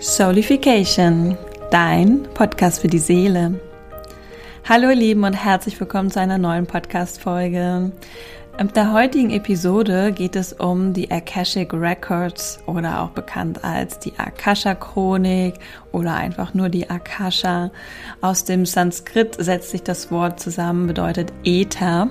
Soulification, dein Podcast für die Seele. Hallo ihr Lieben und herzlich willkommen zu einer neuen Podcast-Folge. In der heutigen Episode geht es um die Akashic Records oder auch bekannt als die Akasha-Chronik oder einfach nur die Akasha. Aus dem Sanskrit setzt sich das Wort zusammen, bedeutet Äther.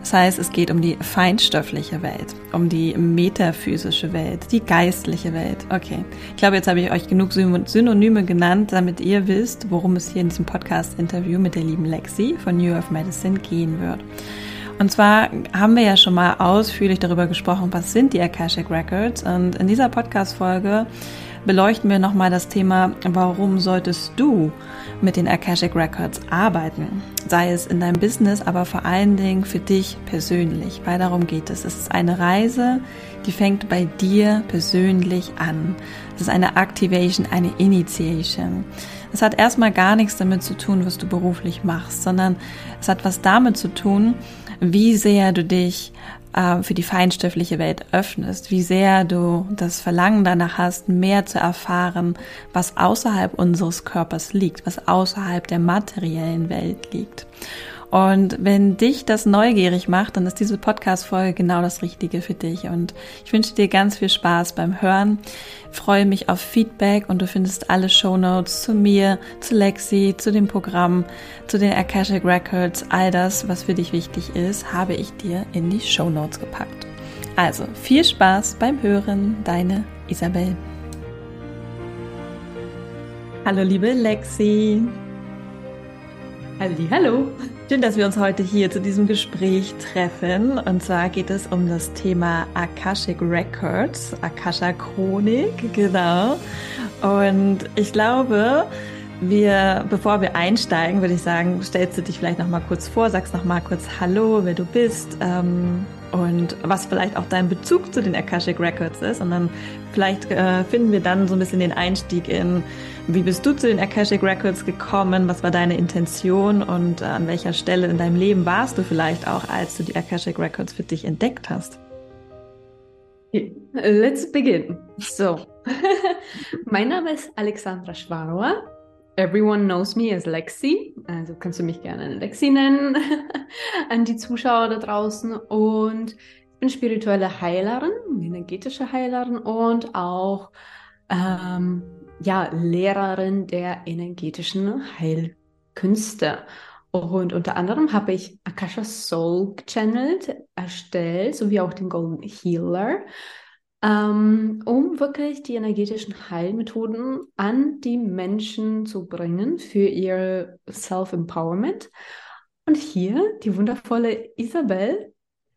Das heißt, es geht um die feinstoffliche Welt, um die metaphysische Welt, die geistliche Welt. Okay, ich glaube, jetzt habe ich euch genug Synonyme genannt, damit ihr wisst, worum es hier in diesem Podcast-Interview mit der lieben Lexi von New Earth Medicine gehen wird. Und zwar haben wir ja schon mal ausführlich darüber gesprochen, was sind die Akashic Records. Und in dieser Podcast-Folge beleuchten wir nochmal das Thema, warum solltest du mit den Akashic Records arbeiten? Sei es in deinem Business, aber vor allen Dingen für dich persönlich, weil darum geht es. Es ist eine Reise, die fängt bei dir persönlich an. Es ist eine Activation, eine Initiation. Es hat erstmal gar nichts damit zu tun, was du beruflich machst, sondern es hat was damit zu tun, wie sehr du dich äh, für die feinstoffliche Welt öffnest, wie sehr du das Verlangen danach hast, mehr zu erfahren, was außerhalb unseres Körpers liegt, was außerhalb der materiellen Welt liegt. Und wenn dich das neugierig macht, dann ist diese Podcast-Folge genau das Richtige für dich. Und ich wünsche dir ganz viel Spaß beim Hören. freue mich auf Feedback und du findest alle Show Notes zu mir, zu Lexi, zu dem Programm, zu den Akashic Records, all das, was für dich wichtig ist, habe ich dir in die Show Notes gepackt. Also viel Spaß beim Hören, deine Isabel. Hallo liebe Lexi. Halli, hallo. Schön, dass wir uns heute hier zu diesem Gespräch treffen. Und zwar geht es um das Thema Akashic Records, Akasha Chronik, genau. Und ich glaube, wir, bevor wir einsteigen, würde ich sagen, stellst du dich vielleicht noch mal kurz vor, sagst noch mal kurz Hallo, wer du bist ähm, und was vielleicht auch dein Bezug zu den Akashic Records ist. Und dann vielleicht äh, finden wir dann so ein bisschen den Einstieg in wie bist du zu den Akashic Records gekommen? Was war deine Intention und äh, an welcher Stelle in deinem Leben warst du vielleicht auch, als du die Akashic Records für dich entdeckt hast? Let's begin. So, mein Name ist Alexandra Schwarwa. Everyone knows me as Lexi. Also kannst du mich gerne Lexi nennen an die Zuschauer da draußen. Und ich bin spirituelle Heilerin, energetische Heilerin und auch ähm, ja, Lehrerin der energetischen Heilkünste. Und unter anderem habe ich Akasha Soul Channeled erstellt, sowie auch den Golden Healer, ähm, um wirklich die energetischen Heilmethoden an die Menschen zu bringen für ihr Self-Empowerment. Und hier die wundervolle Isabel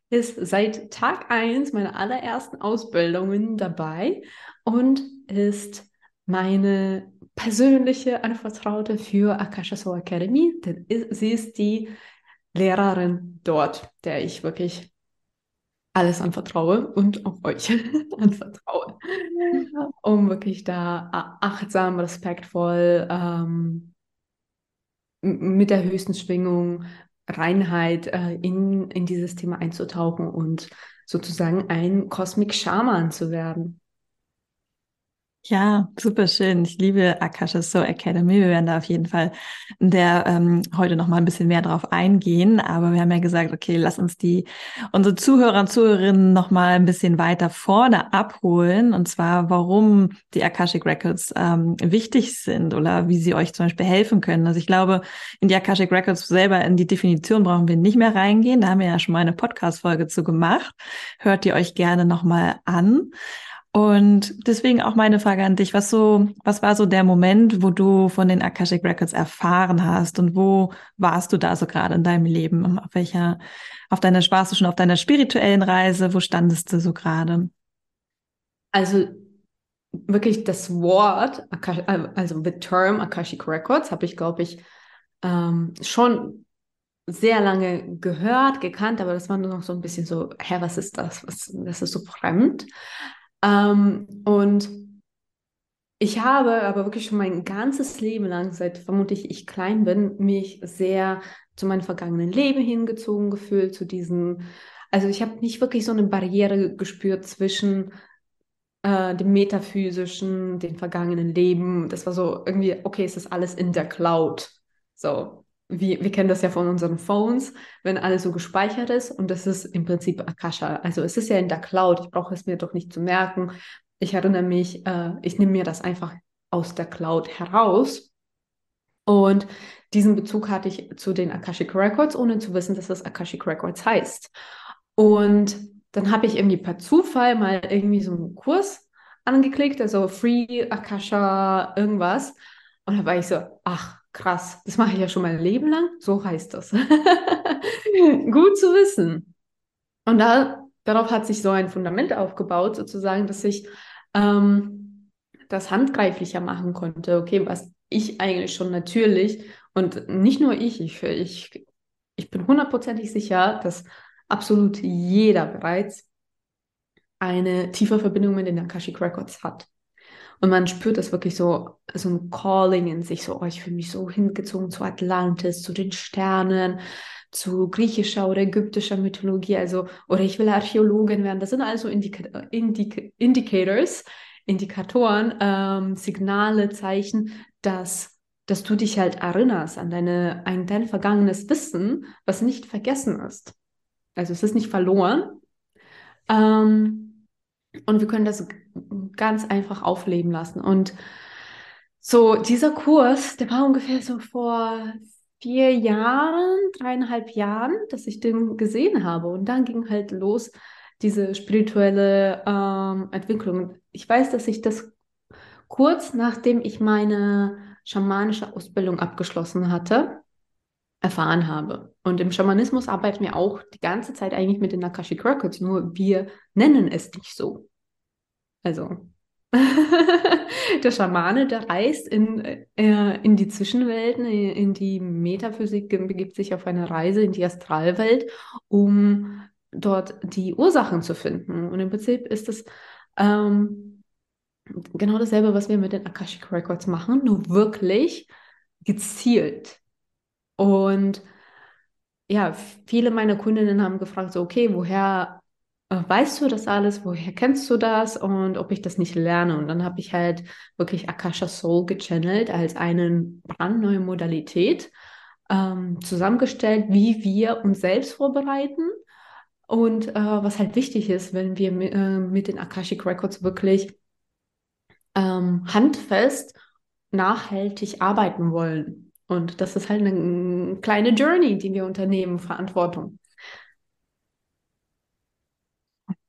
ist seit Tag 1 meiner allerersten Ausbildungen dabei und ist meine persönliche Anvertraute für Akasha Soul Academy, denn sie ist die Lehrerin dort, der ich wirklich alles anvertraue und auch euch anvertraue, um wirklich da achtsam, respektvoll, ähm, mit der höchsten Schwingung, Reinheit äh, in, in dieses Thema einzutauchen und sozusagen ein Cosmic Shaman zu werden. Ja, super schön. Ich liebe Akasha Soul Academy. Wir werden da auf jeden Fall der ähm, heute noch mal ein bisschen mehr drauf eingehen. Aber wir haben ja gesagt, okay, lass uns die unsere Zuhörer und Zuhörerinnen noch mal ein bisschen weiter vorne abholen. Und zwar, warum die Akashic Records ähm, wichtig sind oder wie sie euch zum Beispiel helfen können. Also ich glaube, in die Akashic Records selber in die Definition brauchen wir nicht mehr reingehen. Da haben wir ja schon mal eine Podcast-Folge zu gemacht. Hört ihr euch gerne noch mal an. Und deswegen auch meine Frage an dich, was so, was war so der Moment, wo du von den Akashic Records erfahren hast und wo warst du da so gerade in deinem Leben? Auf welcher, auf deiner, warst du schon auf deiner spirituellen Reise? Wo standest du so gerade? Also wirklich das Wort, also the term Akashic Records habe ich, glaube ich, ähm, schon sehr lange gehört, gekannt, aber das war nur noch so ein bisschen so, hä, was ist das? Was, das ist so fremd. Ähm, und ich habe aber wirklich schon mein ganzes Leben lang, seit vermutlich ich klein bin, mich sehr zu meinem vergangenen Leben hingezogen gefühlt, zu diesem, also ich habe nicht wirklich so eine Barriere gespürt zwischen äh, dem metaphysischen, den vergangenen Leben. Das war so irgendwie, okay, es ist alles in der Cloud. So, wir, wir kennen das ja von unseren Phones, wenn alles so gespeichert ist und das ist im Prinzip Akasha. Also es ist ja in der Cloud, ich brauche es mir doch nicht zu merken. Ich erinnere mich, äh, ich nehme mir das einfach aus der Cloud heraus. Und diesen Bezug hatte ich zu den Akashic Records, ohne zu wissen, dass das Akashic Records heißt. Und dann habe ich irgendwie per Zufall mal irgendwie so einen Kurs angeklickt, also Free Akasha irgendwas. Und da war ich so, ach, krass, das mache ich ja schon mein Leben lang. So heißt das. Gut zu wissen. Und da, darauf hat sich so ein Fundament aufgebaut, sozusagen, dass ich ähm, das handgreiflicher machen konnte. Okay, was ich eigentlich schon natürlich und nicht nur ich, ich, ich, ich bin hundertprozentig sicher, dass absolut jeder bereits eine tiefe Verbindung mit den Akashic Records hat. Und man spürt das wirklich so, so ein Calling in sich, so, oh, ich fühle mich so hingezogen zu Atlantis, zu den Sternen, zu griechischer oder ägyptischer Mythologie, also, oder ich will Archäologin werden. Das sind also Indika Indik Indicators, Indikatoren, ähm, Signale, Zeichen, dass, dass du dich halt erinnerst an deine, an dein vergangenes Wissen, was nicht vergessen ist. Also es ist nicht verloren. Ähm, und wir können das ganz einfach aufleben lassen. Und so dieser Kurs, der war ungefähr so vor vier Jahren, dreieinhalb Jahren, dass ich den gesehen habe. Und dann ging halt los diese spirituelle ähm, Entwicklung. Ich weiß, dass ich das kurz nachdem ich meine schamanische Ausbildung abgeschlossen hatte, erfahren habe. Und im Schamanismus arbeiten wir auch die ganze Zeit eigentlich mit den Akashic Records, nur wir nennen es nicht so. Also der Schamane, der reist in, äh, in die Zwischenwelten, in die Metaphysik, begibt sich auf eine Reise in die Astralwelt, um dort die Ursachen zu finden. Und im Prinzip ist es ähm, genau dasselbe, was wir mit den Akashic Records machen, nur wirklich gezielt. Und ja, viele meiner Kundinnen haben gefragt, so, okay, woher äh, weißt du das alles? Woher kennst du das? Und ob ich das nicht lerne. Und dann habe ich halt wirklich Akasha Soul gechannelt als eine brandneue Modalität ähm, zusammengestellt, wie wir uns selbst vorbereiten. Und äh, was halt wichtig ist, wenn wir mit, äh, mit den Akashic Records wirklich ähm, handfest nachhaltig arbeiten wollen. Und das ist halt eine kleine Journey, die wir unternehmen, Verantwortung.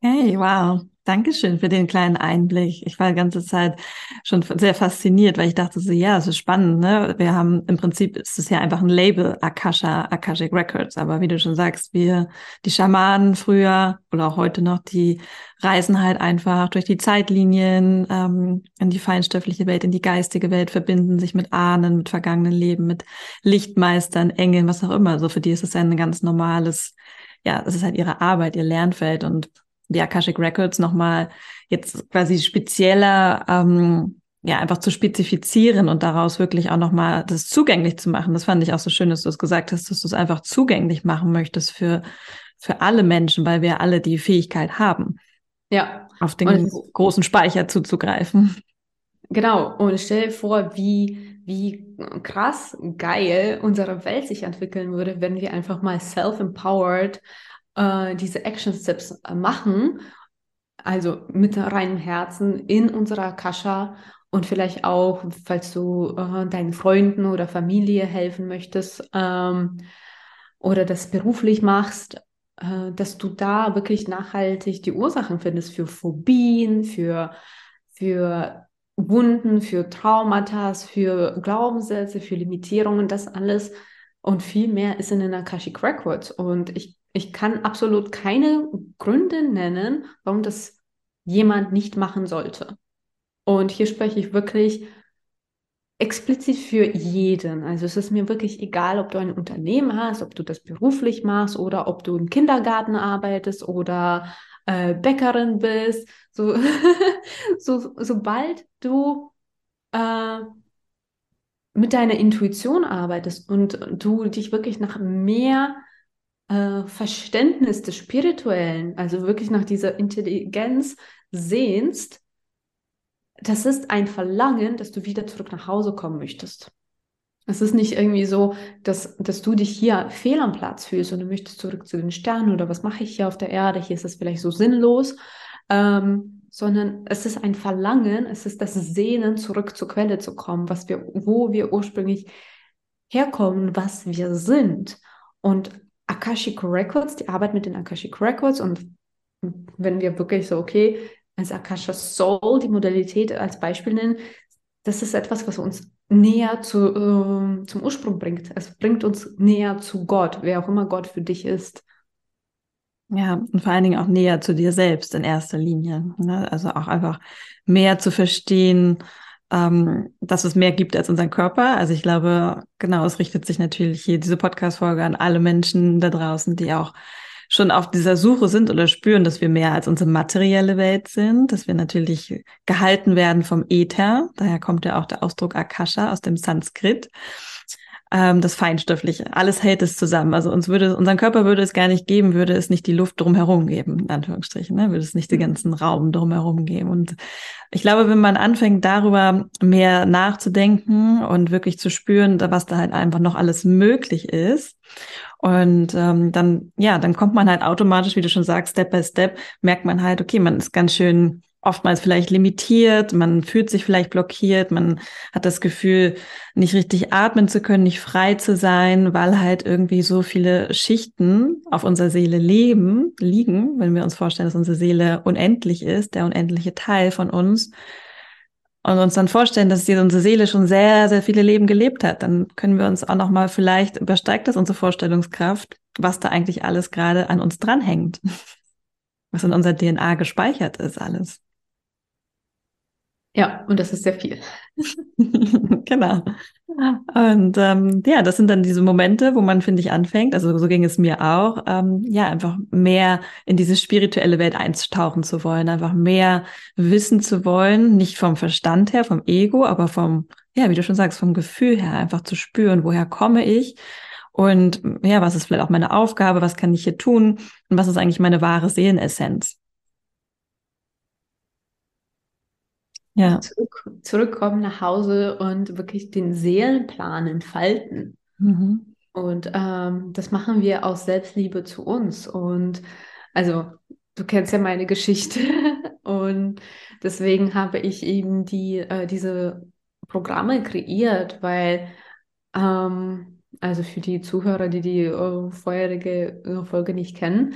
Hey, wow. Dankeschön für den kleinen Einblick. Ich war die ganze Zeit schon sehr fasziniert, weil ich dachte so, ja, es ist spannend, ne? Wir haben, im Prinzip ist es ja einfach ein Label, Akasha, Akashic Records. Aber wie du schon sagst, wir, die Schamanen früher oder auch heute noch, die reisen halt einfach durch die Zeitlinien, ähm, in die feinstoffliche Welt, in die geistige Welt, verbinden sich mit Ahnen, mit vergangenen Leben, mit Lichtmeistern, Engeln, was auch immer. So für die ist es ein ganz normales, ja, es ist halt ihre Arbeit, ihr Lernfeld und die Akashic Records nochmal jetzt quasi spezieller, ähm, ja, einfach zu spezifizieren und daraus wirklich auch nochmal das zugänglich zu machen. Das fand ich auch so schön, dass du es gesagt hast, dass du es einfach zugänglich machen möchtest für, für alle Menschen, weil wir alle die Fähigkeit haben. Ja. Auf den und großen Speicher zuzugreifen. Genau. Und stell dir vor, wie, wie krass geil unsere Welt sich entwickeln würde, wenn wir einfach mal self-empowered äh, diese Action Steps äh, machen, also mit reinem Herzen in unserer Kascha und vielleicht auch, falls du äh, deinen Freunden oder Familie helfen möchtest ähm, oder das beruflich machst, äh, dass du da wirklich nachhaltig die Ursachen findest für Phobien, für, für Wunden, für Traumata, für Glaubenssätze, für Limitierungen, das alles und viel mehr ist in den Akashic Records. Und ich ich kann absolut keine Gründe nennen, warum das jemand nicht machen sollte. Und hier spreche ich wirklich explizit für jeden. Also es ist mir wirklich egal, ob du ein Unternehmen hast, ob du das beruflich machst oder ob du im Kindergarten arbeitest oder äh, Bäckerin bist. So, so, sobald du äh, mit deiner Intuition arbeitest und du dich wirklich nach mehr äh, Verständnis des Spirituellen, also wirklich nach dieser Intelligenz sehnst, das ist ein Verlangen, dass du wieder zurück nach Hause kommen möchtest. Es ist nicht irgendwie so, dass, dass du dich hier fehl am Platz fühlst und du möchtest zurück zu den Sternen oder was mache ich hier auf der Erde, hier ist das vielleicht so sinnlos, ähm, sondern es ist ein Verlangen, es ist das Sehnen, zurück zur Quelle zu kommen, was wir, wo wir ursprünglich herkommen, was wir sind. Und Akashic Records, die Arbeit mit den Akashic Records und wenn wir wirklich so, okay, als Akasha Soul die Modalität als Beispiel nennen, das ist etwas, was uns näher zu, äh, zum Ursprung bringt. Es bringt uns näher zu Gott, wer auch immer Gott für dich ist. Ja, und vor allen Dingen auch näher zu dir selbst in erster Linie. Ne? Also auch einfach mehr zu verstehen, ähm, dass es mehr gibt als unseren Körper. Also ich glaube, genau, es richtet sich natürlich hier diese Podcast-Folge an alle Menschen da draußen, die auch schon auf dieser Suche sind oder spüren, dass wir mehr als unsere materielle Welt sind, dass wir natürlich gehalten werden vom Äther. Daher kommt ja auch der Ausdruck Akasha aus dem Sanskrit. Ähm, das Feinstoffliche, alles hält es zusammen. Also uns würde, unseren Körper würde es gar nicht geben, würde es nicht die Luft drumherum geben, in Anführungsstrichen, ne? würde es nicht den mhm. ganzen Raum drumherum geben. Und ich glaube, wenn man anfängt, darüber mehr nachzudenken und wirklich zu spüren, was da halt einfach noch alles möglich ist und ähm, dann, ja, dann kommt man halt automatisch, wie du schon sagst, Step by Step, merkt man halt, okay, man ist ganz schön oftmals vielleicht limitiert, man fühlt sich vielleicht blockiert, man hat das Gefühl, nicht richtig atmen zu können, nicht frei zu sein, weil halt irgendwie so viele Schichten auf unserer Seele leben, liegen, wenn wir uns vorstellen, dass unsere Seele unendlich ist, der unendliche Teil von uns, und uns dann vorstellen, dass unsere Seele schon sehr, sehr viele Leben gelebt hat, dann können wir uns auch noch mal vielleicht übersteigt das unsere Vorstellungskraft, was da eigentlich alles gerade an uns dranhängt, was in unserer DNA gespeichert ist, alles. Ja, und das ist sehr viel. genau. Und ähm, ja, das sind dann diese Momente, wo man, finde ich, anfängt, also so ging es mir auch, ähm, ja, einfach mehr in diese spirituelle Welt einzutauchen zu wollen, einfach mehr wissen zu wollen, nicht vom Verstand her, vom Ego, aber vom, ja, wie du schon sagst, vom Gefühl her, einfach zu spüren, woher komme ich und ja, was ist vielleicht auch meine Aufgabe, was kann ich hier tun und was ist eigentlich meine wahre Seelenessenz. Ja. Zurück, zurückkommen nach Hause und wirklich den Seelenplan entfalten. Mhm. Und ähm, das machen wir aus Selbstliebe zu uns. Und also, du kennst ja meine Geschichte. und deswegen habe ich eben die, äh, diese Programme kreiert, weil, ähm, also für die Zuhörer, die die äh, vorherige äh, Folge nicht kennen,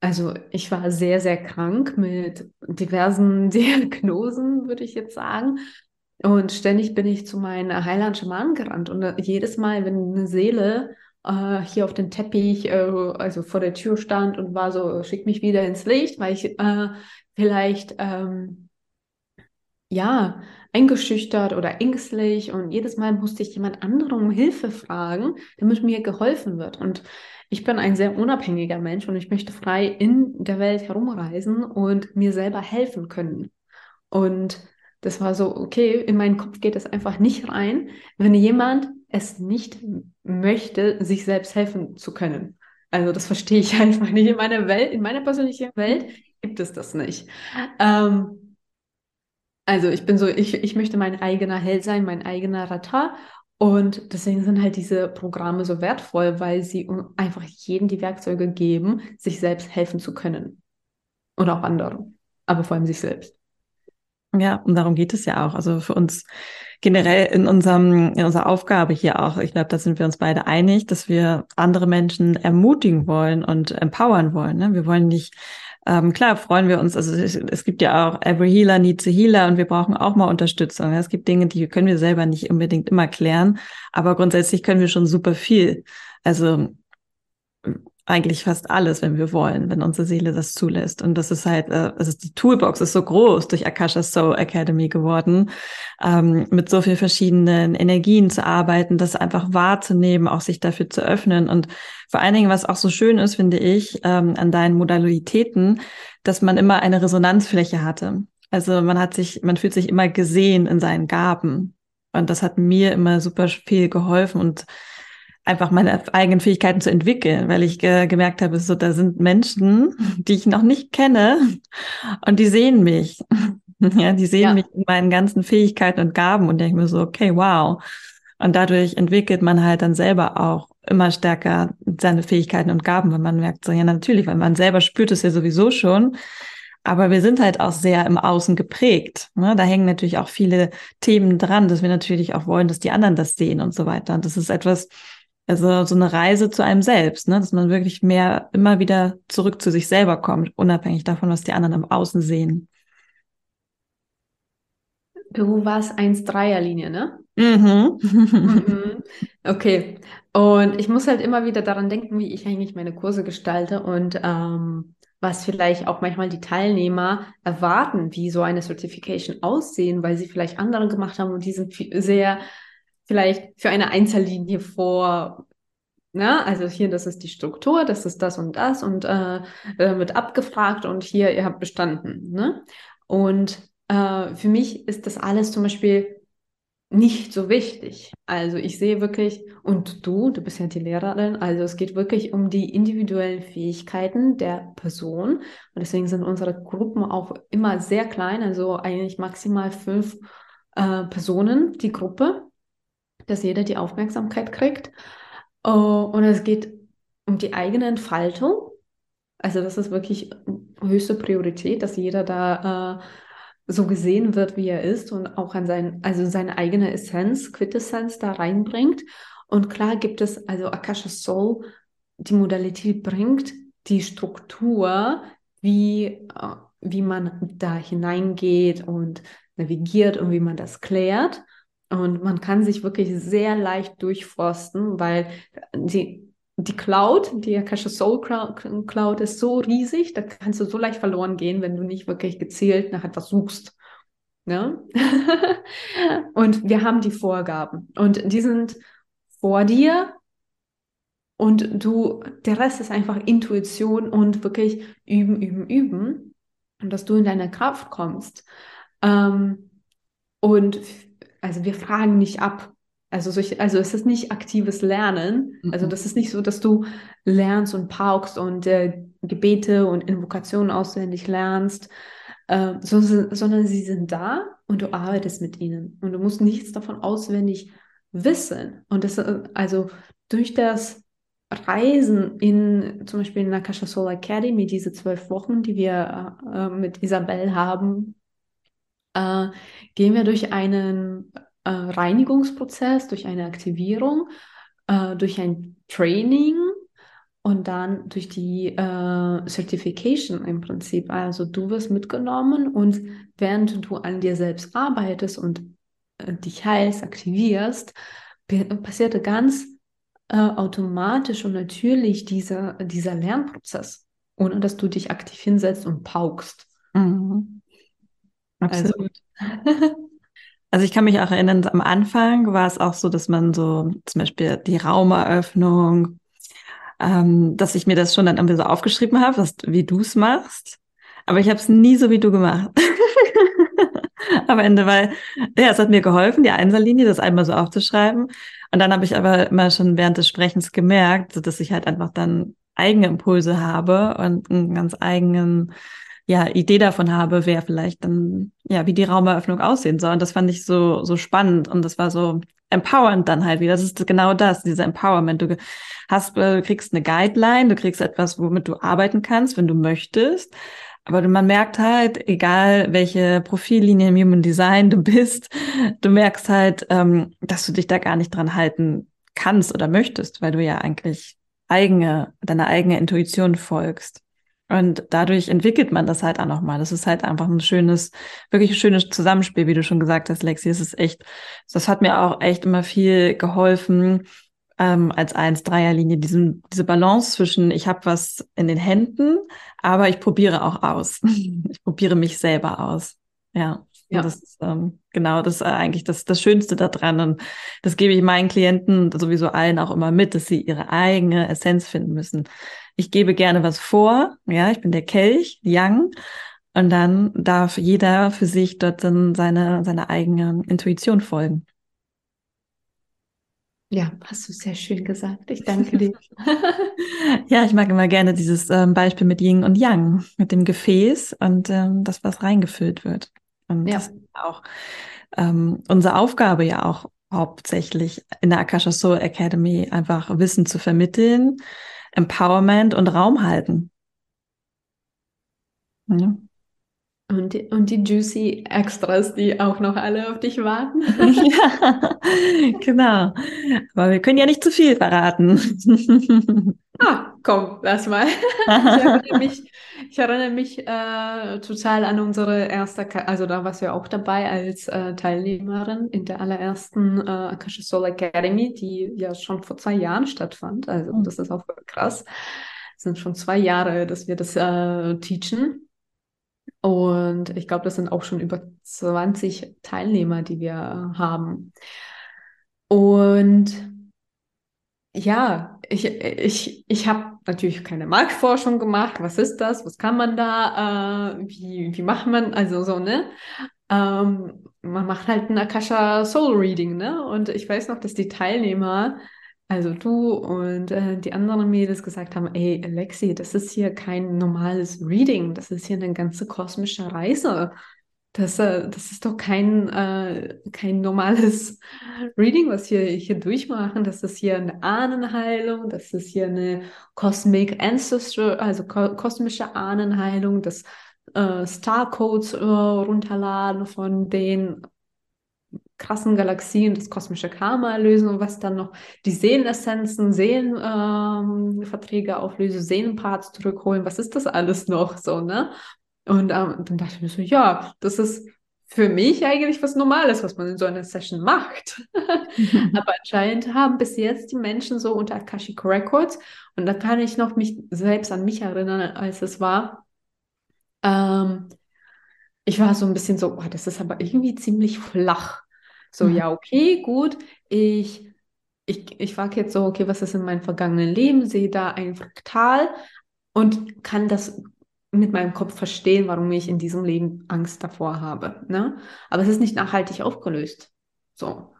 also ich war sehr, sehr krank mit diversen Diagnosen, würde ich jetzt sagen. Und ständig bin ich zu meinen Heiland-Schamanen gerannt. Und äh, jedes Mal, wenn eine Seele äh, hier auf den Teppich, äh, also vor der Tür stand und war so, schick mich wieder ins Licht, weil ich äh, vielleicht, ähm, ja, eingeschüchtert oder ängstlich. Und jedes Mal musste ich jemand anderen um Hilfe fragen, damit mir geholfen wird. Und ich bin ein sehr unabhängiger Mensch und ich möchte frei in der Welt herumreisen und mir selber helfen können. Und das war so, okay, in meinen Kopf geht es einfach nicht rein, wenn jemand es nicht möchte, sich selbst helfen zu können. Also das verstehe ich einfach nicht. In meiner Welt, in meiner persönlichen Welt gibt es das nicht. Ähm, also ich bin so, ich, ich möchte mein eigener Held sein, mein eigener Ratter und deswegen sind halt diese Programme so wertvoll, weil sie einfach jedem die Werkzeuge geben, sich selbst helfen zu können. Und auch anderen. Aber vor allem sich selbst. Ja, und darum geht es ja auch. Also für uns generell in unserem, in unserer Aufgabe hier auch. Ich glaube, da sind wir uns beide einig, dass wir andere Menschen ermutigen wollen und empowern wollen. Ne? Wir wollen nicht ähm, klar freuen wir uns, also es, es, gibt ja auch every healer needs a healer und wir brauchen auch mal Unterstützung. Es gibt Dinge, die können wir selber nicht unbedingt immer klären, aber grundsätzlich können wir schon super viel. Also eigentlich fast alles, wenn wir wollen, wenn unsere Seele das zulässt. Und das ist halt, äh, also die Toolbox ist so groß durch Akasha Soul Academy geworden, ähm, mit so viel verschiedenen Energien zu arbeiten, das einfach wahrzunehmen, auch sich dafür zu öffnen. Und vor allen Dingen, was auch so schön ist, finde ich, ähm, an deinen Modalitäten, dass man immer eine Resonanzfläche hatte. Also man hat sich, man fühlt sich immer gesehen in seinen Gaben. Und das hat mir immer super viel geholfen und einfach meine eigenen Fähigkeiten zu entwickeln, weil ich ge gemerkt habe, so da sind Menschen, die ich noch nicht kenne und die sehen mich. Ja, die sehen ja. mich in meinen ganzen Fähigkeiten und Gaben und denken mir so, okay, wow. Und dadurch entwickelt man halt dann selber auch immer stärker seine Fähigkeiten und Gaben, wenn man merkt, so, ja, natürlich, weil man selber spürt es ja sowieso schon. Aber wir sind halt auch sehr im Außen geprägt. Ne? Da hängen natürlich auch viele Themen dran, dass wir natürlich auch wollen, dass die anderen das sehen und so weiter. Und das ist etwas, also so eine Reise zu einem selbst, ne? dass man wirklich mehr immer wieder zurück zu sich selber kommt, unabhängig davon, was die anderen im Außen sehen. Du warst 1-3er-Linie, ne? Mhm. mhm. Okay. Und ich muss halt immer wieder daran denken, wie ich eigentlich meine Kurse gestalte und ähm, was vielleicht auch manchmal die Teilnehmer erwarten, wie so eine Certification aussehen, weil sie vielleicht andere gemacht haben und die sind sehr vielleicht für eine Einzellinie vor. Ne? Also hier, das ist die Struktur, das ist das und das und äh, wird abgefragt und hier, ihr habt bestanden. Ne? Und äh, für mich ist das alles zum Beispiel nicht so wichtig. Also ich sehe wirklich, und du, du bist ja die Lehrerin, also es geht wirklich um die individuellen Fähigkeiten der Person. Und deswegen sind unsere Gruppen auch immer sehr klein, also eigentlich maximal fünf äh, Personen die Gruppe, dass jeder die Aufmerksamkeit kriegt. Uh, und es geht um die eigene Entfaltung. Also das ist wirklich höchste Priorität, dass jeder da äh, so gesehen wird, wie er ist und auch an sein, also seine eigene Essenz, Quintessenz da reinbringt. Und klar gibt es, also Akasha Soul, die Modalität bringt die Struktur, wie, äh, wie man da hineingeht und navigiert und wie man das klärt. Und man kann sich wirklich sehr leicht durchforsten, weil die, die Cloud, die Akasha Soul Cloud ist so riesig, da kannst du so leicht verloren gehen, wenn du nicht wirklich gezielt nach etwas suchst. Ne? und wir haben die Vorgaben und die sind vor dir und du, der Rest ist einfach Intuition und wirklich üben, üben, üben und dass du in deine Kraft kommst. Ähm, und also wir fragen nicht ab, also, solch, also es ist nicht aktives Lernen. Also mhm. Also das ist nicht so, dass du lernst und paukst und äh, Gebete und Invokationen auswendig lernst, äh, so, sondern sie sind da und du arbeitest mit ihnen. Und du musst nichts davon auswendig wissen. Und das, äh, also durch das Reisen in zum Beispiel in der Akasha Soul Academy, diese zwölf Wochen, die wir äh, mit Isabel haben, äh, gehen wir durch einen äh, Reinigungsprozess, durch eine Aktivierung, äh, durch ein Training und dann durch die äh, Certification im Prinzip. Also du wirst mitgenommen und während du an dir selbst arbeitest und äh, dich heilst, aktivierst, passierte ganz äh, automatisch und natürlich dieser, dieser Lernprozess, ohne dass du dich aktiv hinsetzt und paukst. Mhm. Also Absolut. Also, ich kann mich auch erinnern, am Anfang war es auch so, dass man so zum Beispiel die Raumeröffnung, ähm, dass ich mir das schon dann irgendwie so aufgeschrieben habe, wie du es machst. Aber ich habe es nie so wie du gemacht. Am Ende, weil, ja, es hat mir geholfen, die Einserlinie, das einmal so aufzuschreiben. Und dann habe ich aber immer schon während des Sprechens gemerkt, dass ich halt einfach dann eigene Impulse habe und einen ganz eigenen ja, Idee davon habe, wer vielleicht dann, ja, wie die Raumeröffnung aussehen soll. Und das fand ich so, so spannend und das war so empowernd dann halt wieder. Das ist genau das, diese Empowerment. Du hast, äh, du kriegst eine Guideline, du kriegst etwas, womit du arbeiten kannst, wenn du möchtest. Aber man merkt halt, egal welche Profillinie im Human Design du bist, du merkst halt, ähm, dass du dich da gar nicht dran halten kannst oder möchtest, weil du ja eigentlich eigene, deiner eigene Intuition folgst. Und dadurch entwickelt man das halt auch nochmal. Das ist halt einfach ein schönes, wirklich ein schönes Zusammenspiel, wie du schon gesagt hast, Lexi. Es ist echt, das hat mir auch echt immer viel geholfen, ähm, als Eins-Dreier-Linie, diesen, diese Balance zwischen, ich habe was in den Händen, aber ich probiere auch aus. ich probiere mich selber aus. Ja. Ja. das ist ähm, genau das ist eigentlich das, das Schönste daran. Und das gebe ich meinen Klienten sowieso allen auch immer mit, dass sie ihre eigene Essenz finden müssen ich gebe gerne was vor, ja, ich bin der Kelch, Yang, und dann darf jeder für sich dort dann seine, seine eigene Intuition folgen. Ja, hast du sehr schön gesagt. Ich danke dir. ja, ich mag immer gerne dieses ähm, Beispiel mit Yin und Yang, mit dem Gefäß und ähm, das, was reingefüllt wird. Und ja. das ist auch ähm, unsere Aufgabe ja auch hauptsächlich in der Akasha Soul Academy einfach Wissen zu vermitteln, Empowerment und Raum halten. Ja. Und die, und die juicy Extras, die auch noch alle auf dich warten. ja, genau. Aber wir können ja nicht zu viel verraten. Ah, komm, lass mal. ich erinnere mich, ich erinnere mich äh, total an unsere erste, also da warst du ja auch dabei als äh, Teilnehmerin in der allerersten äh, Akasha Soul Academy, die ja schon vor zwei Jahren stattfand. Also mhm. das ist auch krass. Es sind schon zwei Jahre, dass wir das äh, teachen. Und ich glaube, das sind auch schon über 20 Teilnehmer, die wir haben. Und ja, ich, ich, ich habe natürlich keine Marktforschung gemacht. Was ist das? Was kann man da? Äh, wie, wie macht man? Also so, ne? Ähm, man macht halt ein Akasha Soul Reading, ne? Und ich weiß noch, dass die Teilnehmer also du und äh, die anderen Mädels gesagt haben, ey, Alexi, das ist hier kein normales Reading, das ist hier eine ganze kosmische Reise. Das, äh, das ist doch kein, äh, kein normales Reading, was wir hier durchmachen. Das ist hier eine Ahnenheilung, das ist hier eine Cosmic Ancestor, also ko kosmische Ahnenheilung, das äh, Star Codes äh, runterladen von den krassen Galaxien das kosmische Karma lösen und was dann noch die Seelenessenzen, Seelenverträge ähm, auflösen, Seelenparts zurückholen, was ist das alles noch so, ne? Und ähm, dann dachte ich mir so, ja, das ist für mich eigentlich was Normales, was man in so einer Session macht. Aber anscheinend haben bis jetzt die Menschen so unter Akashic Records und da kann ich noch mich selbst an mich erinnern, als es war. Ähm, ich war so ein bisschen so, oh, das ist aber irgendwie ziemlich flach. So, mhm. ja, okay, gut. Ich, ich, ich frage jetzt so, okay, was ist in meinem vergangenen Leben? Sehe da ein Fraktal und kann das mit meinem Kopf verstehen, warum ich in diesem Leben Angst davor habe. Ne? Aber es ist nicht nachhaltig aufgelöst. So.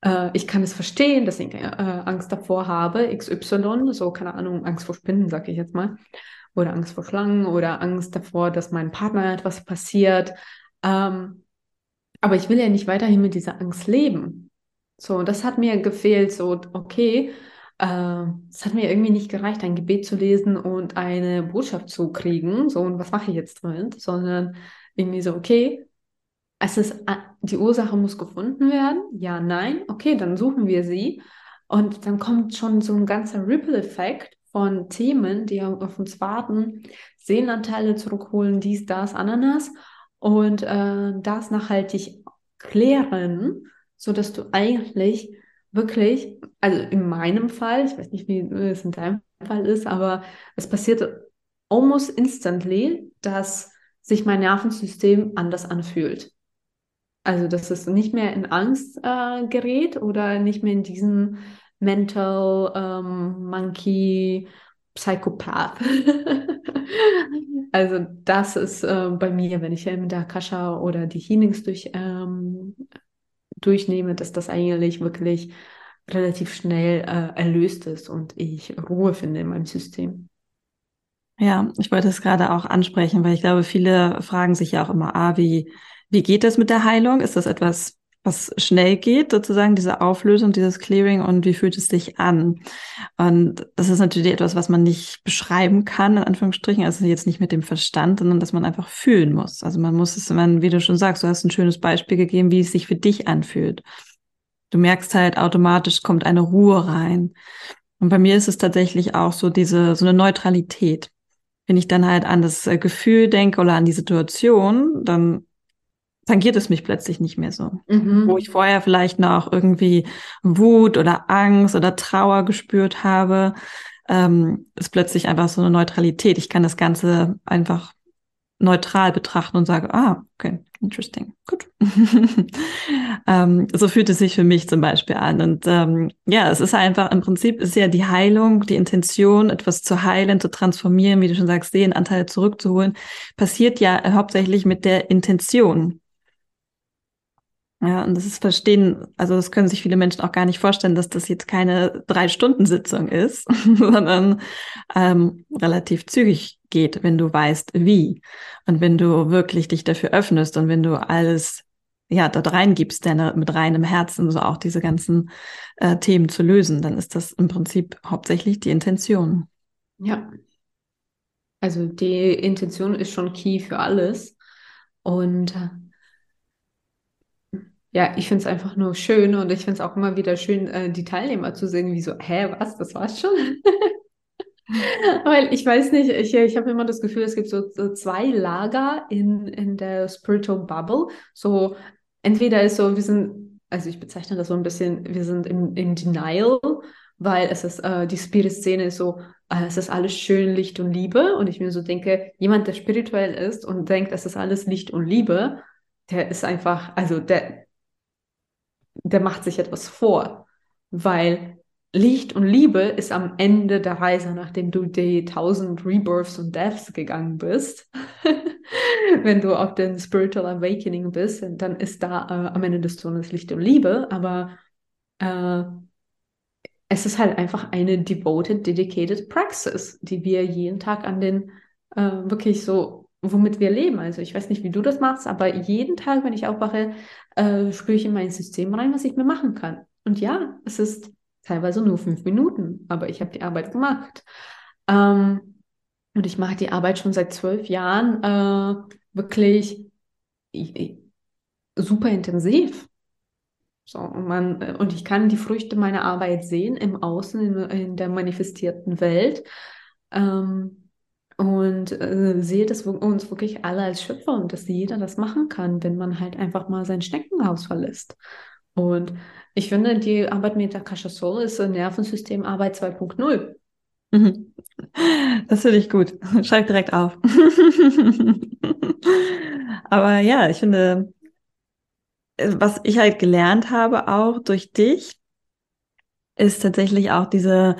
Äh, ich kann es verstehen, dass ich äh, Angst davor habe, XY, so, keine Ahnung, Angst vor Spinnen, sage ich jetzt mal. Oder Angst vor Schlangen oder Angst davor, dass meinem Partner etwas passiert. Ähm, aber ich will ja nicht weiterhin mit dieser Angst leben. So, das hat mir gefehlt, so, okay, es hat mir irgendwie nicht gereicht, ein Gebet zu lesen und eine Botschaft zu kriegen, so, und was mache ich jetzt damit, sondern irgendwie so, okay, es ist, die Ursache muss gefunden werden, ja, nein, okay, dann suchen wir sie. Und dann kommt schon so ein ganzer Ripple-Effekt von Themen, die auf uns warten, Seelenanteile zurückholen, dies, das, Ananas. Und äh, das nachhaltig klären, so dass du eigentlich wirklich, also in meinem Fall, ich weiß nicht, wie es in deinem Fall ist, aber es passiert almost instantly, dass sich mein Nervensystem anders anfühlt. Also, dass es nicht mehr in Angst äh, gerät oder nicht mehr in diesen Mental ähm, Monkey Psychopath. also das ist äh, bei mir, wenn ich mit der Akasha oder die Healings durch, ähm, durchnehme, dass das eigentlich wirklich relativ schnell äh, erlöst ist und ich Ruhe finde in meinem System. Ja, ich wollte es gerade auch ansprechen, weil ich glaube, viele fragen sich ja auch immer, ah, wie, wie geht das mit der Heilung? Ist das etwas was schnell geht, sozusagen diese Auflösung, dieses Clearing und wie fühlt es sich an? Und das ist natürlich etwas, was man nicht beschreiben kann, in Anführungsstrichen, also jetzt nicht mit dem Verstand, sondern dass man einfach fühlen muss. Also man muss es, man, wie du schon sagst, du hast ein schönes Beispiel gegeben, wie es sich für dich anfühlt. Du merkst halt automatisch kommt eine Ruhe rein. Und bei mir ist es tatsächlich auch so diese, so eine Neutralität. Wenn ich dann halt an das äh, Gefühl denke oder an die Situation, dann tangiert es mich plötzlich nicht mehr so. Mhm. Wo ich vorher vielleicht noch irgendwie Wut oder Angst oder Trauer gespürt habe, ähm, ist plötzlich einfach so eine Neutralität. Ich kann das Ganze einfach neutral betrachten und sage, ah, okay, interesting, gut. ähm, so fühlt es sich für mich zum Beispiel an. Und ähm, ja, es ist einfach, im Prinzip ist ja die Heilung, die Intention, etwas zu heilen, zu transformieren, wie du schon sagst, Seelenanteile zurückzuholen, passiert ja hauptsächlich mit der Intention. Ja, und das ist verstehen, also das können sich viele Menschen auch gar nicht vorstellen, dass das jetzt keine Drei-Stunden-Sitzung ist, sondern ähm, relativ zügig geht, wenn du weißt, wie. Und wenn du wirklich dich dafür öffnest und wenn du alles ja dort reingibst, deine, mit reinem Herzen, so auch diese ganzen äh, Themen zu lösen, dann ist das im Prinzip hauptsächlich die Intention. Ja. Also die Intention ist schon key für alles. Und äh, ja, ich finde es einfach nur schön und ich finde es auch immer wieder schön, äh, die Teilnehmer zu sehen, wie so, hä, was, das war's schon? Weil ich weiß nicht, ich, ich habe immer das Gefühl, es gibt so, so, zwei Lager in, in der Spiritual Bubble. So, entweder ist so, wir sind, also ich bezeichne das so ein bisschen, wir sind im, in Denial, weil es ist, äh, die Spirit-Szene ist so, äh, es ist alles schön, Licht und Liebe. Und ich mir so denke, jemand, der spirituell ist und denkt, es ist alles Licht und Liebe, der ist einfach, also der, der macht sich etwas vor, weil Licht und Liebe ist am Ende der Reise, nachdem du die tausend Rebirths und Deaths gegangen bist. Wenn du auf den Spiritual Awakening bist, dann ist da äh, am Ende des Tunnels Licht und Liebe, aber äh, es ist halt einfach eine devoted, dedicated Praxis, die wir jeden Tag an den äh, wirklich so womit wir leben. Also ich weiß nicht, wie du das machst, aber jeden Tag, wenn ich aufwache, äh, spüre ich in mein System rein, was ich mir machen kann. Und ja, es ist teilweise nur fünf Minuten, aber ich habe die Arbeit gemacht. Ähm, und ich mache die Arbeit schon seit zwölf Jahren äh, wirklich super intensiv. So, und, man, und ich kann die Früchte meiner Arbeit sehen im Außen, in, in der manifestierten Welt. Ähm, und äh, sehe das uns wirklich alle als Schöpfer und dass jeder das machen kann, wenn man halt einfach mal sein Schneckenhaus verlässt. Und ich finde, die Arbeit mit Akasha Soul ist Nervensystemarbeit 2.0. Mhm. Das finde ich gut. Schreib direkt auf. Aber ja, ich finde, äh, was ich halt gelernt habe auch durch dich, ist tatsächlich auch diese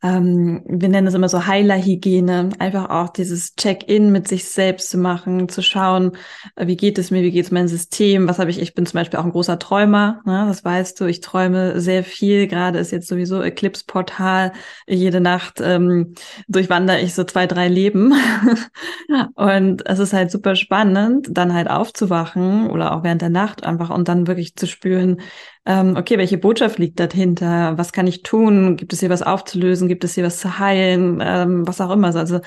ähm, wir nennen es immer so Heilerhygiene, einfach auch dieses Check-in mit sich selbst zu machen, zu schauen, äh, wie geht es mir, wie geht es meinem System, was habe ich, ich bin zum Beispiel auch ein großer Träumer, ne? das weißt du, ich träume sehr viel, gerade ist jetzt sowieso Eclipse-Portal, jede Nacht ähm, durchwandere ich so zwei, drei Leben und es ist halt super spannend, dann halt aufzuwachen oder auch während der Nacht einfach und dann wirklich zu spüren, ähm, okay, welche Botschaft liegt dahinter? Was kann ich tun? Gibt es hier was aufzulösen? Gibt es hier was zu heilen? Ähm, was auch immer. Also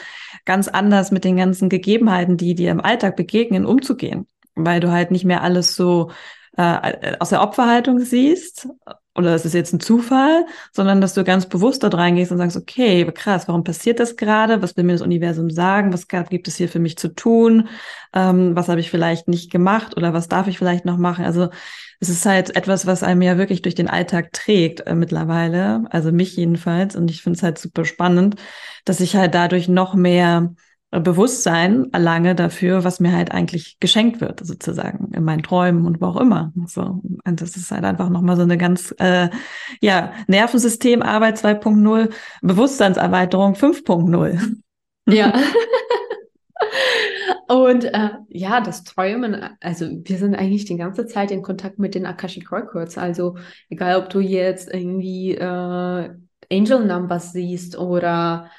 ganz anders mit den ganzen Gegebenheiten, die dir im Alltag begegnen, umzugehen. Weil du halt nicht mehr alles so äh, aus der Opferhaltung siehst, oder es ist jetzt ein Zufall, sondern dass du ganz bewusst dort reingehst und sagst, okay, krass, warum passiert das gerade? Was will mir das Universum sagen? Was gibt es hier für mich zu tun? Ähm, was habe ich vielleicht nicht gemacht oder was darf ich vielleicht noch machen? Also es ist halt etwas, was einem ja wirklich durch den Alltag trägt äh, mittlerweile, also mich jedenfalls. Und ich finde es halt super spannend, dass ich halt dadurch noch mehr äh, Bewusstsein erlange dafür, was mir halt eigentlich geschenkt wird, sozusagen, in meinen Träumen und wo auch immer. So, und das ist halt einfach nochmal so eine ganz, äh, ja, Nervensystemarbeit 2.0, Bewusstseinserweiterung 5.0. Ja. Und äh, ja, das Träumen, also wir sind eigentlich die ganze Zeit in Kontakt mit den Akashic Records. Also egal, ob du jetzt irgendwie äh, Angel Numbers siehst oder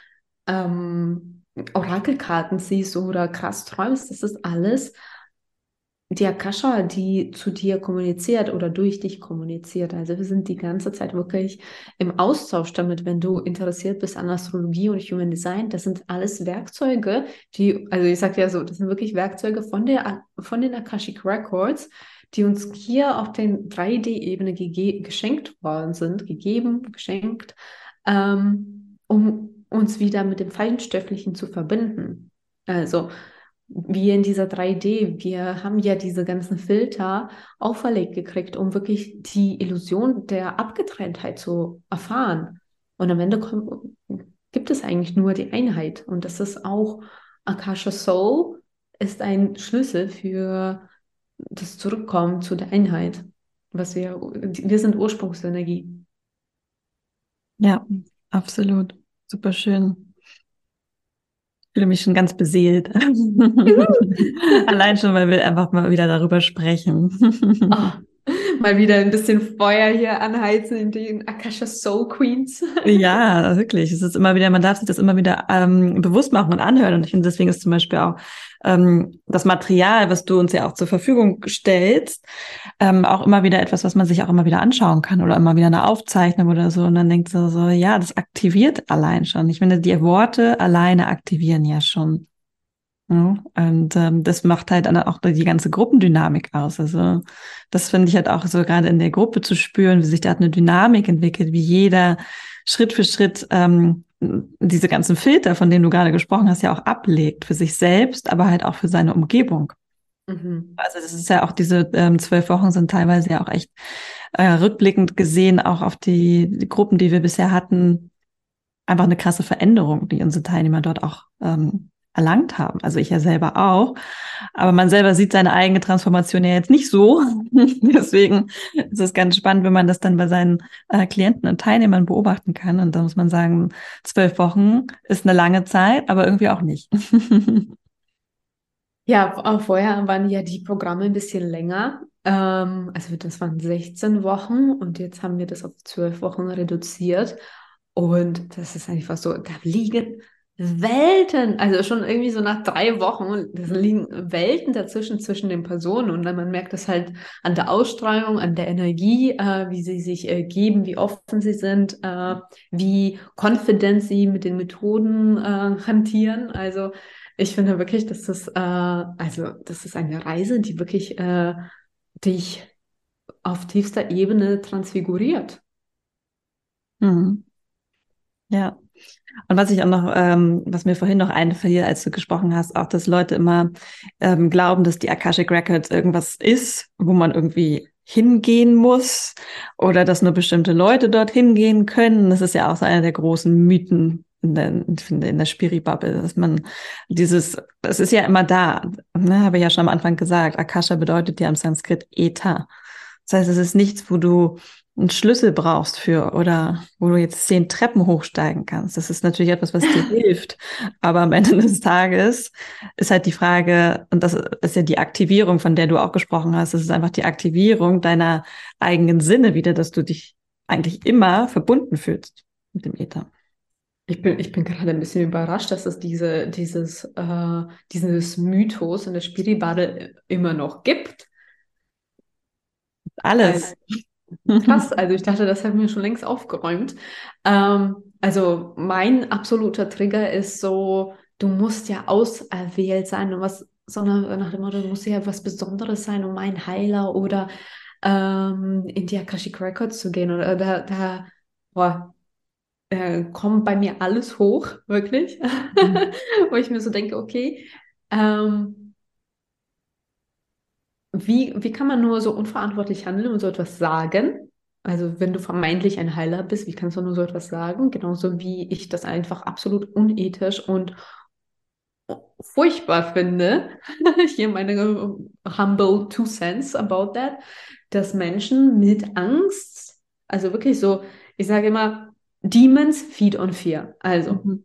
ähm, Orakelkarten siehst oder krass träumst, das ist alles die Akasha, die zu dir kommuniziert oder durch dich kommuniziert. Also wir sind die ganze Zeit wirklich im Austausch damit, wenn du interessiert bist an Astrologie und Human Design. Das sind alles Werkzeuge, die, also ich sage ja so, das sind wirklich Werkzeuge von, der, von den Akashic Records, die uns hier auf den 3D-Ebene geschenkt worden sind, gegeben, geschenkt, ähm, um uns wieder mit dem Feinstofflichen zu verbinden. Also wie in dieser 3D, wir haben ja diese ganzen Filter auferlegt gekriegt, um wirklich die Illusion der Abgetrenntheit zu erfahren. Und am Ende kommt, gibt es eigentlich nur die Einheit. Und das ist auch Akasha Soul ist ein Schlüssel für das Zurückkommen zu der Einheit. Was wir, wir sind Ursprungsenergie. Ja, absolut. Super schön fühle mich schon ganz beseelt. Allein schon, weil wir einfach mal wieder darüber sprechen. oh, Mal wieder ein bisschen Feuer hier anheizen in den Akasha Soul Queens. ja, wirklich. Es ist immer wieder, man darf sich das immer wieder ähm, bewusst machen und anhören. Und ich finde, deswegen ist zum Beispiel auch ähm, das Material, was du uns ja auch zur Verfügung stellst, ähm, auch immer wieder etwas, was man sich auch immer wieder anschauen kann oder immer wieder eine Aufzeichnung oder so. Und dann denkt so, so ja, das aktiviert allein schon. Ich finde, die Worte alleine aktivieren ja schon. Ja, und ähm, das macht halt dann auch die ganze Gruppendynamik aus. Also das finde ich halt auch so gerade in der Gruppe zu spüren, wie sich da eine Dynamik entwickelt, wie jeder Schritt für Schritt ähm, diese ganzen Filter, von denen du gerade gesprochen hast, ja auch ablegt für sich selbst, aber halt auch für seine Umgebung. Mhm. Also das ist ja auch diese ähm, zwölf Wochen sind teilweise ja auch echt äh, rückblickend gesehen auch auf die, die Gruppen, die wir bisher hatten, einfach eine krasse Veränderung, die unsere Teilnehmer dort auch ähm, erlangt haben. Also ich ja selber auch. Aber man selber sieht seine eigene Transformation ja jetzt nicht so. Deswegen ist es ganz spannend, wenn man das dann bei seinen äh, Klienten und Teilnehmern beobachten kann. Und da muss man sagen, zwölf Wochen ist eine lange Zeit, aber irgendwie auch nicht. ja, auch vorher waren ja die Programme ein bisschen länger. Ähm, also das waren 16 Wochen und jetzt haben wir das auf zwölf Wochen reduziert. Und das ist einfach so, da liegen Welten, also schon irgendwie so nach drei Wochen, das liegen Welten dazwischen zwischen den Personen und dann man merkt es halt an der Ausstrahlung, an der Energie, äh, wie sie sich äh, geben, wie offen sie sind, äh, wie confident sie mit den Methoden äh, hantieren. Also ich finde wirklich, dass das, äh, also das ist eine Reise, die wirklich äh, dich auf tiefster Ebene transfiguriert. Mhm. Ja, und was ich auch noch, ähm, was mir vorhin noch einfiel, als du gesprochen hast, auch, dass Leute immer ähm, glauben, dass die Akashic Records irgendwas ist, wo man irgendwie hingehen muss oder dass nur bestimmte Leute dort hingehen können. Das ist ja auch so einer der großen Mythen in der, in der Spiri-Bubble, dass man dieses, es ist ja immer da, ne, habe ich ja schon am Anfang gesagt, Akasha bedeutet ja im Sanskrit Eta. Das heißt, es ist nichts, wo du einen Schlüssel brauchst für oder wo du jetzt zehn Treppen hochsteigen kannst. Das ist natürlich etwas, was dir hilft. Aber am Ende des Tages ist halt die Frage, und das ist ja die Aktivierung, von der du auch gesprochen hast, das ist einfach die Aktivierung deiner eigenen Sinne wieder, dass du dich eigentlich immer verbunden fühlst mit dem Äther. Ich bin, ich bin gerade ein bisschen überrascht, dass es diese, dieses, äh, dieses Mythos in der Spiribade immer noch gibt. Alles. Also, Krass, also ich dachte, das hätten wir schon längst aufgeräumt. Ähm, also mein absoluter Trigger ist so, du musst ja auserwählt sein und was, sondern nach dem Motto, du musst ja was Besonderes sein, um ein Heiler oder ähm, in die Akashic Records zu gehen. Oder da, da boah, äh, kommt bei mir alles hoch, wirklich. Mhm. Wo ich mir so denke, okay, ähm, wie, wie kann man nur so unverantwortlich handeln und so etwas sagen? Also wenn du vermeintlich ein Heiler bist, wie kannst du nur so etwas sagen? Genauso wie ich das einfach absolut unethisch und furchtbar finde, hier meine humble two cents about that, dass Menschen mit Angst, also wirklich so, ich sage immer, Demons feed on fear. Also, mhm.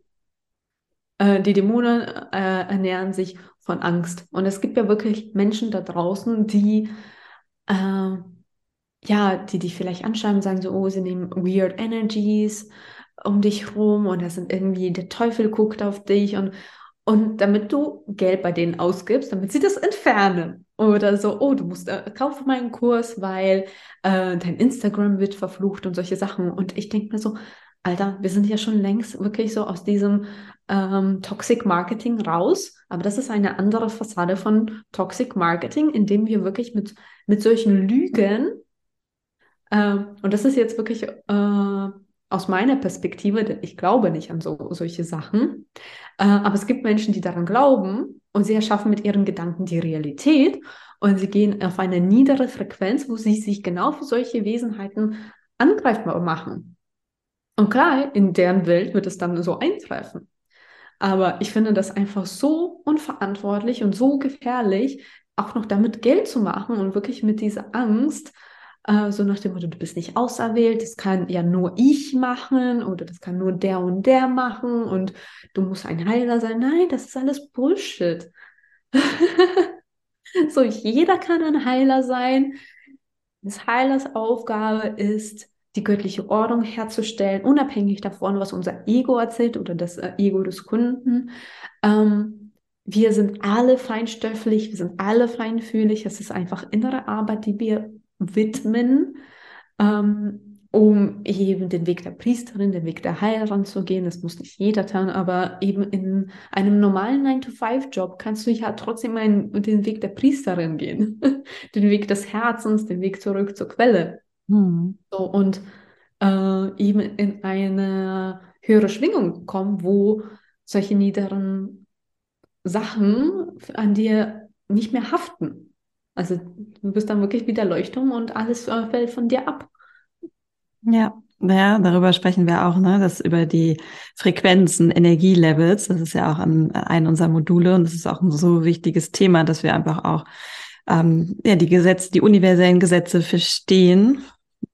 äh, die Dämonen äh, ernähren sich von Angst. Und es gibt ja wirklich Menschen da draußen, die äh, ja, die dich vielleicht anschauen und sagen so, oh, sie nehmen weird energies um dich rum und das sind irgendwie, der Teufel guckt auf dich und, und damit du Geld bei denen ausgibst, damit sie das entfernen. Oder so, oh, du musst äh, kaufen meinen Kurs, weil äh, dein Instagram wird verflucht und solche Sachen. Und ich denke mir so, Alter, wir sind ja schon längst wirklich so aus diesem ähm, Toxic Marketing raus, aber das ist eine andere Fassade von Toxic Marketing, in dem wir wirklich mit, mit solchen Lügen, äh, und das ist jetzt wirklich äh, aus meiner Perspektive, denn ich glaube nicht an so, solche Sachen, äh, aber es gibt Menschen, die daran glauben und sie erschaffen mit ihren Gedanken die Realität und sie gehen auf eine niedere Frequenz, wo sie sich genau für solche Wesenheiten angreifbar machen. Und klar, in deren Welt wird es dann so eintreffen. Aber ich finde das einfach so unverantwortlich und so gefährlich, auch noch damit Geld zu machen und wirklich mit dieser Angst, äh, so nach dem Motto, du bist nicht auserwählt, das kann ja nur ich machen oder das kann nur der und der machen und du musst ein Heiler sein. Nein, das ist alles Bullshit. so, jeder kann ein Heiler sein des Heilers Aufgabe ist, die göttliche Ordnung herzustellen, unabhängig davon, was unser Ego erzählt oder das äh, Ego des Kunden. Ähm, wir sind alle feinstofflich, wir sind alle feinfühlig. Es ist einfach innere Arbeit, die wir widmen, ähm, um eben den Weg der Priesterin, den Weg der Heilerin zu gehen. Das muss nicht jeder tun, aber eben in einem normalen 9-to-5-Job kannst du ja trotzdem einen, den Weg der Priesterin gehen, den Weg des Herzens, den Weg zurück zur Quelle. Mhm. So, und äh, eben in eine höhere Schwingung kommen, wo solche niederen Sachen an dir nicht mehr haften. Also du bist dann wirklich wieder Leuchtung und alles äh, fällt von dir ab. Ja, ja, darüber sprechen wir auch, ne? Das über die Frequenzen, Energielevels. Das ist ja auch ein, ein unserer Module und das ist auch ein so wichtiges Thema, dass wir einfach auch ähm, ja die Gesetze, die universellen Gesetze verstehen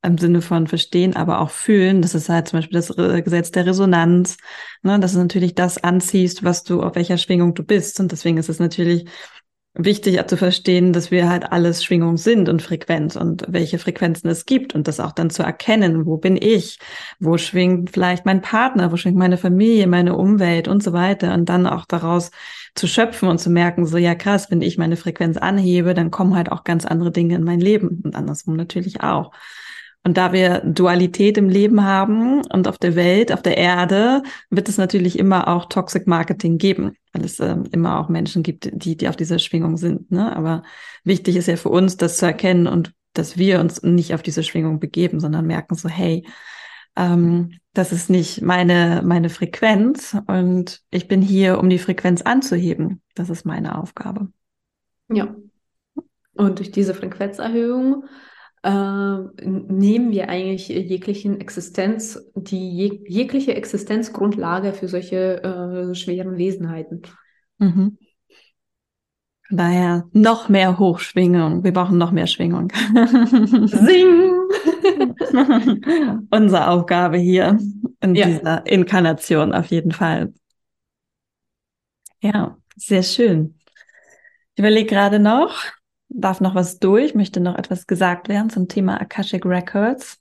im Sinne von verstehen, aber auch fühlen. Das ist halt zum Beispiel das Gesetz der Resonanz, ne, dass du natürlich das anziehst, was du, auf welcher Schwingung du bist. Und deswegen ist es natürlich wichtig zu verstehen, dass wir halt alles Schwingung sind und Frequenz und welche Frequenzen es gibt und das auch dann zu erkennen, wo bin ich, wo schwingt vielleicht mein Partner, wo schwingt meine Familie, meine Umwelt und so weiter und dann auch daraus zu schöpfen und zu merken, so ja krass, wenn ich meine Frequenz anhebe, dann kommen halt auch ganz andere Dinge in mein Leben und andersrum natürlich auch. Und da wir Dualität im Leben haben und auf der Welt, auf der Erde, wird es natürlich immer auch Toxic Marketing geben, weil es äh, immer auch Menschen gibt, die, die auf dieser Schwingung sind. Ne? Aber wichtig ist ja für uns, das zu erkennen und dass wir uns nicht auf diese Schwingung begeben, sondern merken so, hey, ähm, das ist nicht meine, meine Frequenz und ich bin hier, um die Frequenz anzuheben. Das ist meine Aufgabe. Ja. Und durch diese Frequenzerhöhung äh, nehmen wir eigentlich jeglichen Existenz, die jeg jegliche Existenzgrundlage für solche äh, schweren Wesenheiten. Mhm. Daher noch mehr Hochschwingung. Wir brauchen noch mehr Schwingung. Sing! Unsere Aufgabe hier in ja. dieser Inkarnation auf jeden Fall. Ja, sehr schön. Ich überlege gerade noch, darf noch was durch, möchte noch etwas gesagt werden zum Thema Akashic Records.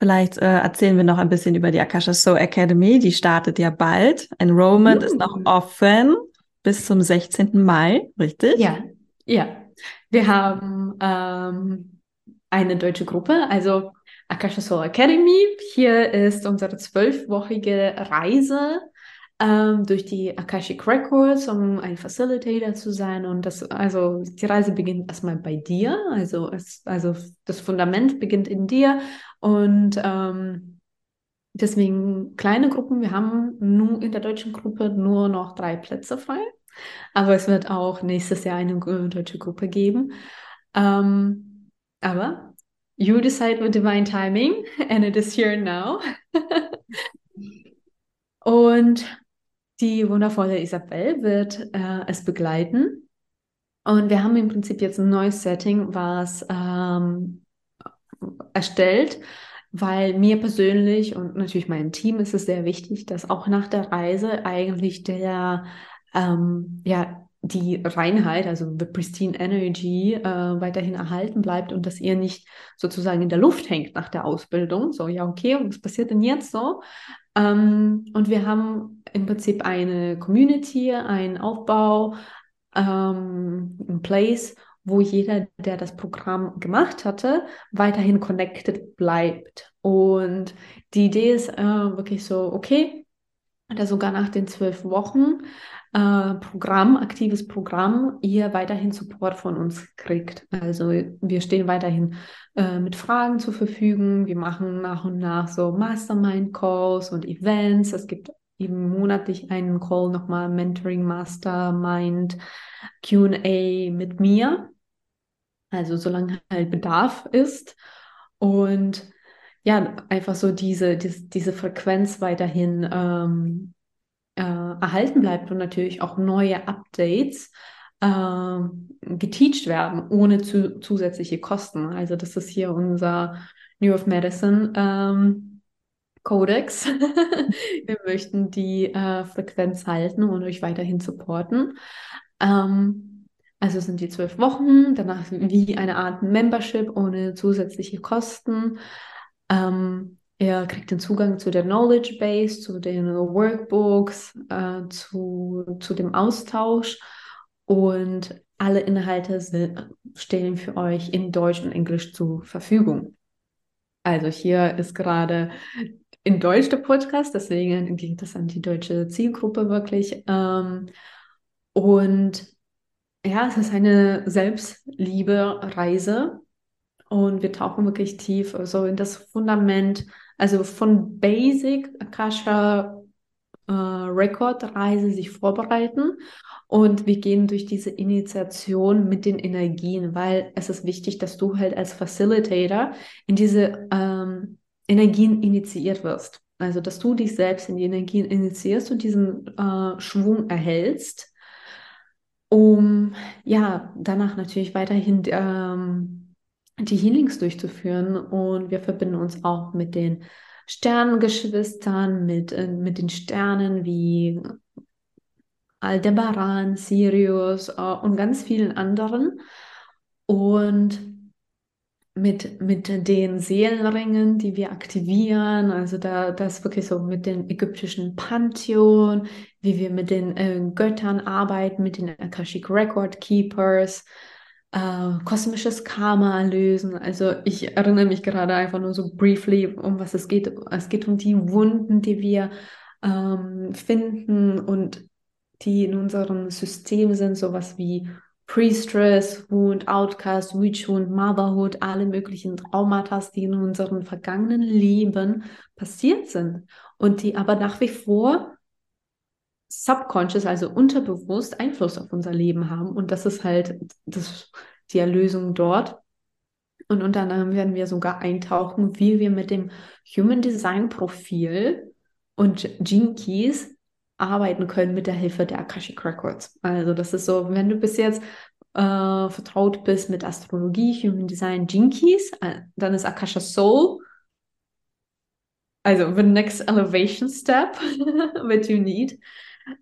Vielleicht äh, erzählen wir noch ein bisschen über die Akasha Soul Academy. Die startet ja bald. Enrollment uh. ist noch offen bis zum 16. Mai, richtig? Ja, ja. Wir haben ähm, eine deutsche Gruppe, also Akasha Soul Academy. Hier ist unsere zwölfwöchige Reise ähm, durch die Akashic Records, um ein Facilitator zu sein. Und das, also die Reise beginnt erstmal bei dir. Also, es, also das Fundament beginnt in dir. Und ähm, deswegen kleine Gruppen. Wir haben nur in der deutschen Gruppe nur noch drei Plätze frei. Aber es wird auch nächstes Jahr eine deutsche Gruppe geben. Ähm, aber you decide with divine timing and it is here now. Und die wundervolle Isabel wird äh, es begleiten. Und wir haben im Prinzip jetzt ein neues Setting, was ähm, erstellt, weil mir persönlich und natürlich meinem Team ist es sehr wichtig, dass auch nach der Reise eigentlich der, ähm, ja, die Reinheit, also the pristine energy, äh, weiterhin erhalten bleibt und dass ihr nicht sozusagen in der Luft hängt nach der Ausbildung. So, ja, okay, was passiert denn jetzt so? Ähm, und wir haben im Prinzip eine Community, einen Aufbau, ähm, ein Place, wo jeder, der das Programm gemacht hatte, weiterhin connected bleibt. Und die Idee ist äh, wirklich so, okay, da sogar nach den zwölf Wochen äh, Programm, aktives Programm, ihr weiterhin Support von uns kriegt. Also wir stehen weiterhin äh, mit Fragen zur Verfügung. Wir machen nach und nach so Mastermind-Calls und Events. Es gibt eben monatlich einen Call nochmal Mentoring Mastermind QA mit mir. Also solange halt Bedarf ist. Und ja, einfach so diese, diese, diese Frequenz weiterhin ähm, äh, erhalten bleibt und natürlich auch neue Updates äh, geteacht werden, ohne zu, zusätzliche Kosten. Also das ist hier unser New of Medicine ähm, Codex. Wir möchten die äh, Frequenz halten und euch weiterhin supporten. Ähm, Also sind die zwölf Wochen, danach wie eine Art Membership ohne zusätzliche Kosten. Ähm, er kriegt den Zugang zu der Knowledge Base, zu den Workbooks, äh, zu, zu dem Austausch und alle Inhalte sind, stellen für euch in Deutsch und Englisch zur Verfügung. Also hier ist gerade in Deutsch der Podcast, deswegen geht das an die deutsche Zielgruppe wirklich. Ähm, und ja, es ist eine Selbstliebe-Reise und wir tauchen wirklich tief so in das Fundament, also von Basic Akasha äh, Record Reise sich vorbereiten und wir gehen durch diese Initiation mit den Energien, weil es ist wichtig, dass du halt als Facilitator in diese ähm, Energien initiiert wirst. Also, dass du dich selbst in die Energien initiierst und diesen äh, Schwung erhältst, um ja danach natürlich weiterhin ähm, die Healings durchzuführen. Und wir verbinden uns auch mit den Sternengeschwistern, mit, äh, mit den Sternen wie Aldebaran, Sirius äh, und ganz vielen anderen. Und mit, mit den Seelenringen, die wir aktivieren, also da das wirklich so mit dem ägyptischen Pantheon, wie wir mit den äh, Göttern arbeiten, mit den Akashic Record Keepers, äh, kosmisches Karma lösen. Also ich erinnere mich gerade einfach nur so briefly, um was es geht. Es geht um die Wunden, die wir ähm, finden und die in unserem System sind, sowas wie Pre-Stress, Wound, Outcast, Witchwound, Motherhood, alle möglichen Traumata, die in unserem vergangenen Leben passiert sind und die aber nach wie vor subconscious, also unterbewusst Einfluss auf unser Leben haben. Und das ist halt das, die Erlösung dort. Und unter anderem werden wir sogar eintauchen, wie wir mit dem Human Design Profil und Gene Keys arbeiten können mit der Hilfe der Akashic Records. Also das ist so, wenn du bis jetzt äh, vertraut bist mit Astrologie, Human Design, Jinkies, äh, dann ist Akasha Soul also the next elevation step that you need,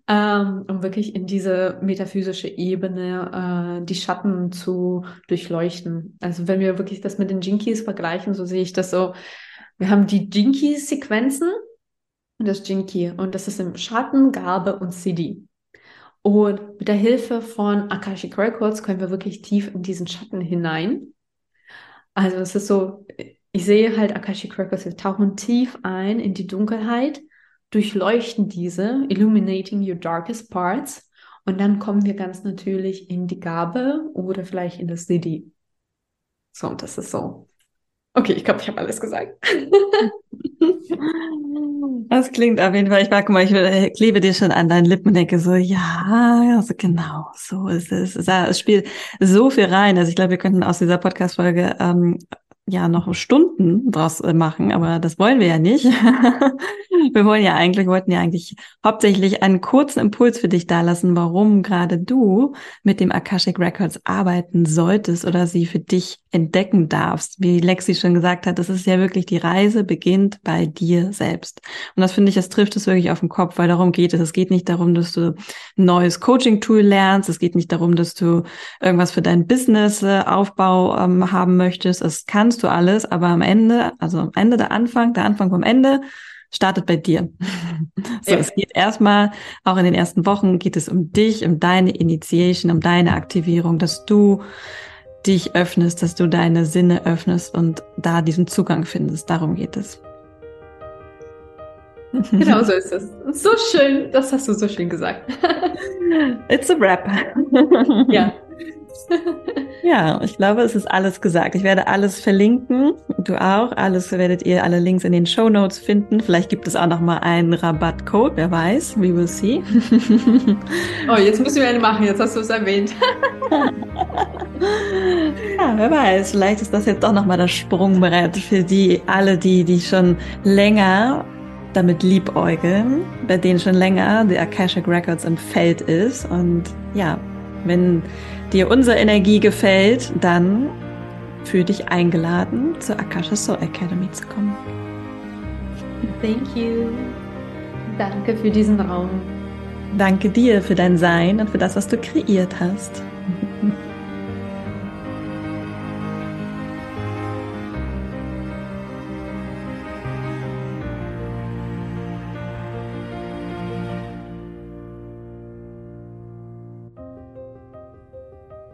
ähm, um wirklich in diese metaphysische Ebene äh, die Schatten zu durchleuchten. Also wenn wir wirklich das mit den Jinkies vergleichen, so sehe ich das so, wir haben die Jinkies-Sequenzen, das Jinki. Und das ist im Schatten, Gabe und CD. Und mit der Hilfe von Akashic Records können wir wirklich tief in diesen Schatten hinein. Also es ist so, ich sehe halt Akashic Records, wir tauchen tief ein in die Dunkelheit, durchleuchten diese, illuminating your darkest parts. Und dann kommen wir ganz natürlich in die Gabe oder vielleicht in das CD. So, und das ist so. Okay, ich glaube, ich habe alles gesagt. Das klingt auf jeden Fall, ich mag mal, ich klebe dir schon an deinen Lippen denke so, ja, also genau, so ist es. Es spielt so viel rein. Also ich glaube, wir könnten aus dieser Podcast-Folge ähm, ja noch Stunden draus äh, machen, aber das wollen wir ja nicht. wir wollen ja eigentlich, wollten ja eigentlich hauptsächlich einen kurzen Impuls für dich dalassen, warum gerade du mit dem Akashic Records arbeiten solltest oder sie für dich entdecken darfst. Wie Lexi schon gesagt hat, das ist ja wirklich die Reise beginnt bei dir selbst. Und das finde ich, das trifft es wirklich auf den Kopf, weil darum geht es. Es geht nicht darum, dass du ein neues Coaching-Tool lernst. Es geht nicht darum, dass du irgendwas für deinen Business-Aufbau ähm, haben möchtest. Es kann kannst du alles, aber am Ende, also am Ende der Anfang, der Anfang vom Ende, startet bei dir. so, ja. es geht erstmal, auch in den ersten Wochen geht es um dich, um deine Initiation, um deine Aktivierung, dass du dich öffnest, dass du deine Sinne öffnest und da diesen Zugang findest. Darum geht es. Genau so ist es. So schön, das hast du so schön gesagt. It's a wrap. ja. Ja, ich glaube, es ist alles gesagt. Ich werde alles verlinken. Du auch. Alles werdet ihr alle Links in den Show Notes finden. Vielleicht gibt es auch noch mal einen Rabattcode. Wer weiß? We will see. oh, jetzt müssen wir eine machen. Jetzt hast du es erwähnt. ja, wer weiß. Vielleicht ist das jetzt doch noch mal das Sprungbrett für die alle, die, die schon länger damit liebäugeln, bei denen schon länger die Akashic Records im Feld ist. Und ja, wenn dir unsere Energie gefällt, dann fühl dich eingeladen, zur Akasha Soul Academy zu kommen. Thank you. Danke für diesen Raum. Danke dir für dein Sein und für das, was du kreiert hast.